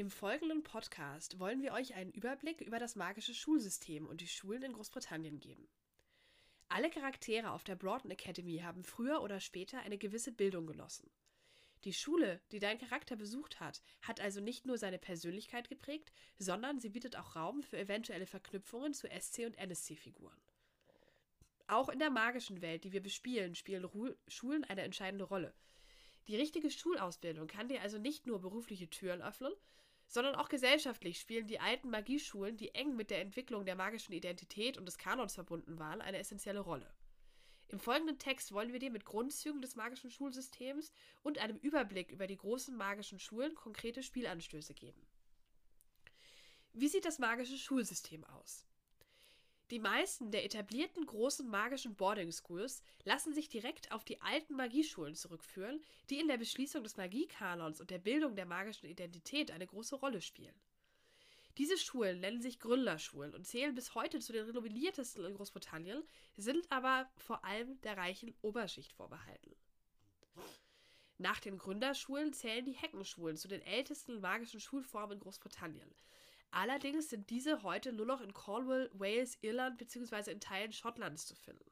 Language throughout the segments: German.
Im folgenden Podcast wollen wir euch einen Überblick über das magische Schulsystem und die Schulen in Großbritannien geben. Alle Charaktere auf der Broughton Academy haben früher oder später eine gewisse Bildung genossen. Die Schule, die dein Charakter besucht hat, hat also nicht nur seine Persönlichkeit geprägt, sondern sie bietet auch Raum für eventuelle Verknüpfungen zu SC- und NSC-Figuren. Auch in der magischen Welt, die wir bespielen, spielen Ru Schulen eine entscheidende Rolle. Die richtige Schulausbildung kann dir also nicht nur berufliche Türen öffnen, sondern auch gesellschaftlich spielen die alten Magieschulen, die eng mit der Entwicklung der magischen Identität und des Kanons verbunden waren, eine essentielle Rolle. Im folgenden Text wollen wir dir mit Grundzügen des magischen Schulsystems und einem Überblick über die großen magischen Schulen konkrete Spielanstöße geben. Wie sieht das magische Schulsystem aus? Die meisten der etablierten großen magischen Boarding Schools lassen sich direkt auf die alten Magieschulen zurückführen, die in der Beschließung des Magiekanons und der Bildung der magischen Identität eine große Rolle spielen. Diese Schulen nennen sich Gründerschulen und zählen bis heute zu den renommiertesten in Großbritannien, sind aber vor allem der reichen Oberschicht vorbehalten. Nach den Gründerschulen zählen die Heckenschulen zu den ältesten magischen Schulformen in Großbritannien. Allerdings sind diese heute nur noch in Cornwall, Wales, Irland bzw. in Teilen Schottlands zu finden.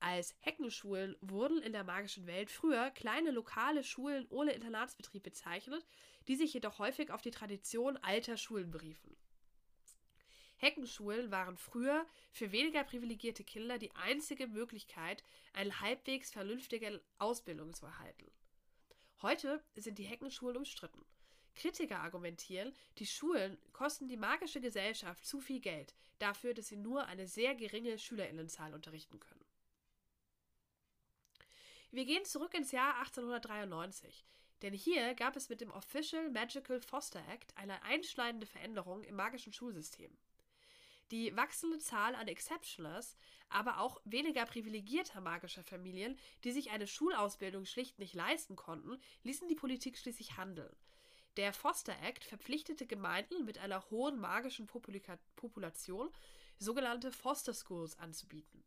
Als Heckenschulen wurden in der magischen Welt früher kleine lokale Schulen ohne Internatsbetrieb bezeichnet, die sich jedoch häufig auf die Tradition alter Schulen beriefen. Heckenschulen waren früher für weniger privilegierte Kinder die einzige Möglichkeit, eine halbwegs vernünftige Ausbildung zu erhalten. Heute sind die Heckenschulen umstritten. Kritiker argumentieren, die Schulen kosten die magische Gesellschaft zu viel Geld dafür, dass sie nur eine sehr geringe Schülerinnenzahl unterrichten können. Wir gehen zurück ins Jahr 1893, denn hier gab es mit dem Official Magical Foster Act eine einschneidende Veränderung im magischen Schulsystem. Die wachsende Zahl an Exceptioners, aber auch weniger privilegierter magischer Familien, die sich eine Schulausbildung schlicht nicht leisten konnten, ließen die Politik schließlich handeln. Der Foster Act verpflichtete Gemeinden mit einer hohen magischen Populika Population, sogenannte Foster Schools anzubieten.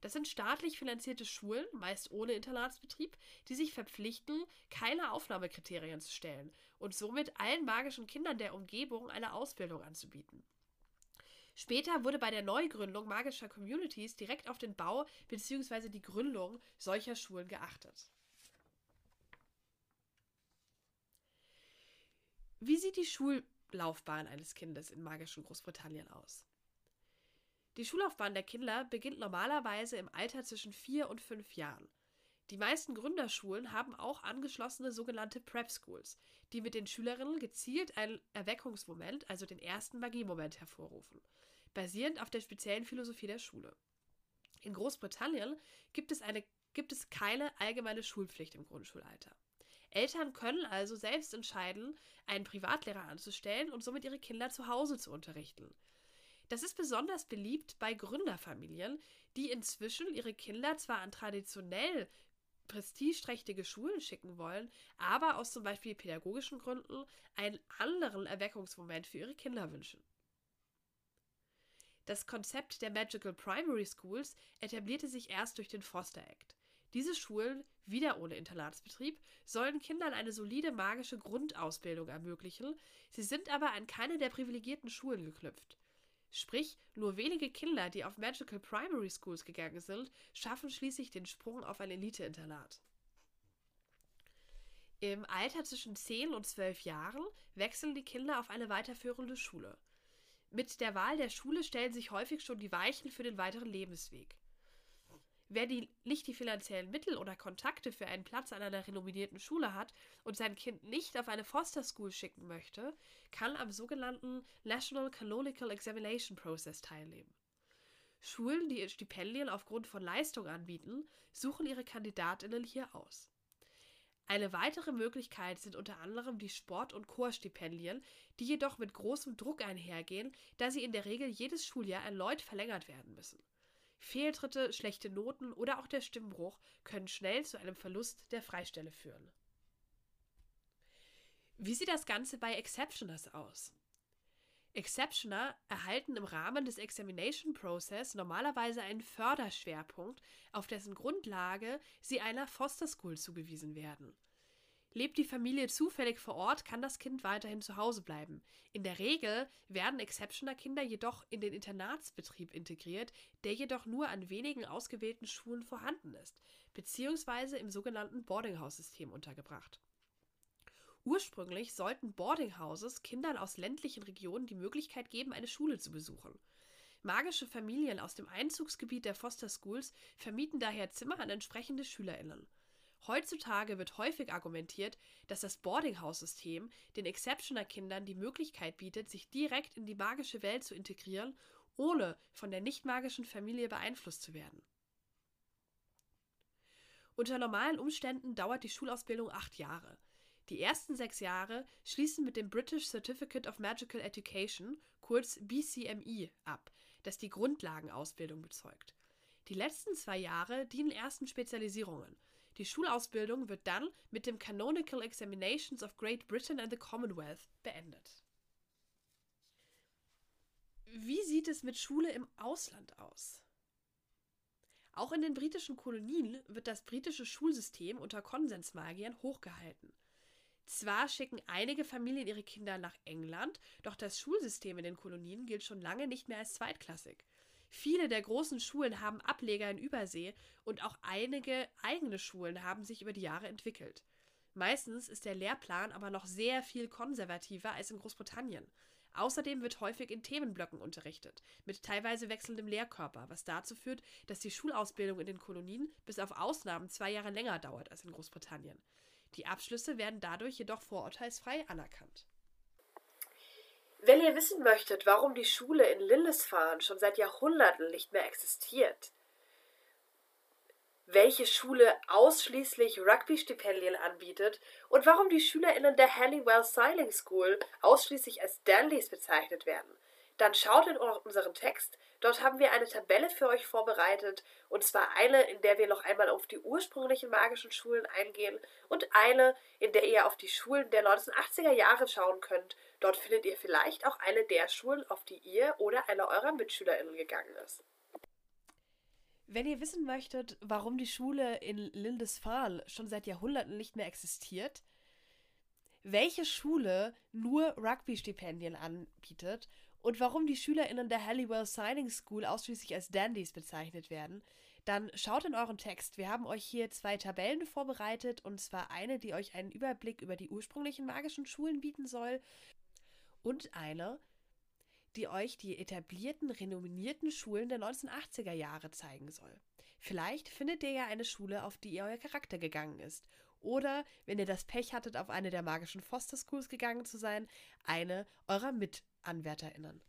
Das sind staatlich finanzierte Schulen, meist ohne Internatsbetrieb, die sich verpflichten, keine Aufnahmekriterien zu stellen und somit allen magischen Kindern der Umgebung eine Ausbildung anzubieten. Später wurde bei der Neugründung magischer Communities direkt auf den Bau bzw. die Gründung solcher Schulen geachtet. Wie sieht die Schullaufbahn eines Kindes in magischen Großbritannien aus? Die Schullaufbahn der Kinder beginnt normalerweise im Alter zwischen vier und fünf Jahren. Die meisten Gründerschulen haben auch angeschlossene sogenannte Prep Schools, die mit den Schülerinnen gezielt einen Erweckungsmoment, also den ersten Magiemoment, hervorrufen, basierend auf der speziellen Philosophie der Schule. In Großbritannien gibt es, eine, gibt es keine allgemeine Schulpflicht im Grundschulalter. Eltern können also selbst entscheiden, einen Privatlehrer anzustellen und somit ihre Kinder zu Hause zu unterrichten. Das ist besonders beliebt bei Gründerfamilien, die inzwischen ihre Kinder zwar an traditionell prestigeträchtige Schulen schicken wollen, aber aus zum Beispiel pädagogischen Gründen einen anderen Erweckungsmoment für ihre Kinder wünschen. Das Konzept der Magical Primary Schools etablierte sich erst durch den Foster Act. Diese Schulen, wieder ohne Internatsbetrieb, sollen Kindern eine solide magische Grundausbildung ermöglichen, sie sind aber an keine der privilegierten Schulen geknüpft. Sprich, nur wenige Kinder, die auf Magical Primary Schools gegangen sind, schaffen schließlich den Sprung auf ein Elite-Internat. Im Alter zwischen 10 und 12 Jahren wechseln die Kinder auf eine weiterführende Schule. Mit der Wahl der Schule stellen sich häufig schon die Weichen für den weiteren Lebensweg. Wer die, nicht die finanziellen Mittel oder Kontakte für einen Platz an einer renommierten Schule hat und sein Kind nicht auf eine Foster School schicken möchte, kann am sogenannten National Canonical Examination Process teilnehmen. Schulen, die Stipendien aufgrund von Leistung anbieten, suchen ihre Kandidatinnen hier aus. Eine weitere Möglichkeit sind unter anderem die Sport- und Chorstipendien, die jedoch mit großem Druck einhergehen, da sie in der Regel jedes Schuljahr erneut verlängert werden müssen. Fehltritte, schlechte Noten oder auch der Stimmbruch können schnell zu einem Verlust der Freistelle führen. Wie sieht das Ganze bei Exceptioners aus? Exceptioner erhalten im Rahmen des Examination Process normalerweise einen Förderschwerpunkt, auf dessen Grundlage sie einer Foster School zugewiesen werden. Lebt die Familie zufällig vor Ort, kann das Kind weiterhin zu Hause bleiben. In der Regel werden Exceptioner-Kinder jedoch in den Internatsbetrieb integriert, der jedoch nur an wenigen ausgewählten Schulen vorhanden ist, beziehungsweise im sogenannten Boardinghouse-System untergebracht. Ursprünglich sollten Boardinghouses Kindern aus ländlichen Regionen die Möglichkeit geben, eine Schule zu besuchen. Magische Familien aus dem Einzugsgebiet der Foster Schools vermieten daher Zimmer an entsprechende SchülerInnen. Heutzutage wird häufig argumentiert, dass das Boardinghouse-System den Exceptioner-Kindern die Möglichkeit bietet, sich direkt in die magische Welt zu integrieren, ohne von der nicht magischen Familie beeinflusst zu werden. Unter normalen Umständen dauert die Schulausbildung acht Jahre. Die ersten sechs Jahre schließen mit dem British Certificate of Magical Education, kurz BCME, ab, das die Grundlagenausbildung bezeugt. Die letzten zwei Jahre dienen ersten Spezialisierungen. Die Schulausbildung wird dann mit dem Canonical Examinations of Great Britain and the Commonwealth beendet. Wie sieht es mit Schule im Ausland aus? Auch in den britischen Kolonien wird das britische Schulsystem unter Konsensmagiern hochgehalten. Zwar schicken einige Familien ihre Kinder nach England, doch das Schulsystem in den Kolonien gilt schon lange nicht mehr als zweitklassig. Viele der großen Schulen haben Ableger in Übersee und auch einige eigene Schulen haben sich über die Jahre entwickelt. Meistens ist der Lehrplan aber noch sehr viel konservativer als in Großbritannien. Außerdem wird häufig in Themenblöcken unterrichtet, mit teilweise wechselndem Lehrkörper, was dazu führt, dass die Schulausbildung in den Kolonien bis auf Ausnahmen zwei Jahre länger dauert als in Großbritannien. Die Abschlüsse werden dadurch jedoch vorurteilsfrei anerkannt. Wenn ihr wissen möchtet, warum die Schule in Lindisfarne schon seit Jahrhunderten nicht mehr existiert, welche Schule ausschließlich Rugby-Stipendien anbietet und warum die SchülerInnen der Halliwell Sailing School ausschließlich als Dandies bezeichnet werden, dann schaut in unseren Text. Dort haben wir eine Tabelle für euch vorbereitet, und zwar eine, in der wir noch einmal auf die ursprünglichen magischen Schulen eingehen und eine, in der ihr auf die Schulen der 1980er Jahre schauen könnt. Dort findet ihr vielleicht auch eine der Schulen, auf die ihr oder einer eurer MitschülerInnen gegangen ist. Wenn ihr wissen möchtet, warum die Schule in Lindisfarne schon seit Jahrhunderten nicht mehr existiert, welche Schule nur Rugby-Stipendien anbietet und warum die SchülerInnen der Halliwell Signing School ausschließlich als Dandies bezeichnet werden, dann schaut in euren Text. Wir haben euch hier zwei Tabellen vorbereitet und zwar eine, die euch einen Überblick über die ursprünglichen magischen Schulen bieten soll und eine, die euch die etablierten, renommierten Schulen der 1980er Jahre zeigen soll. Vielleicht findet ihr ja eine Schule, auf die ihr euer Charakter gegangen ist. Oder, wenn ihr das Pech hattet, auf eine der magischen Foster Schools gegangen zu sein, eine eurer Mit AnwärterInnen.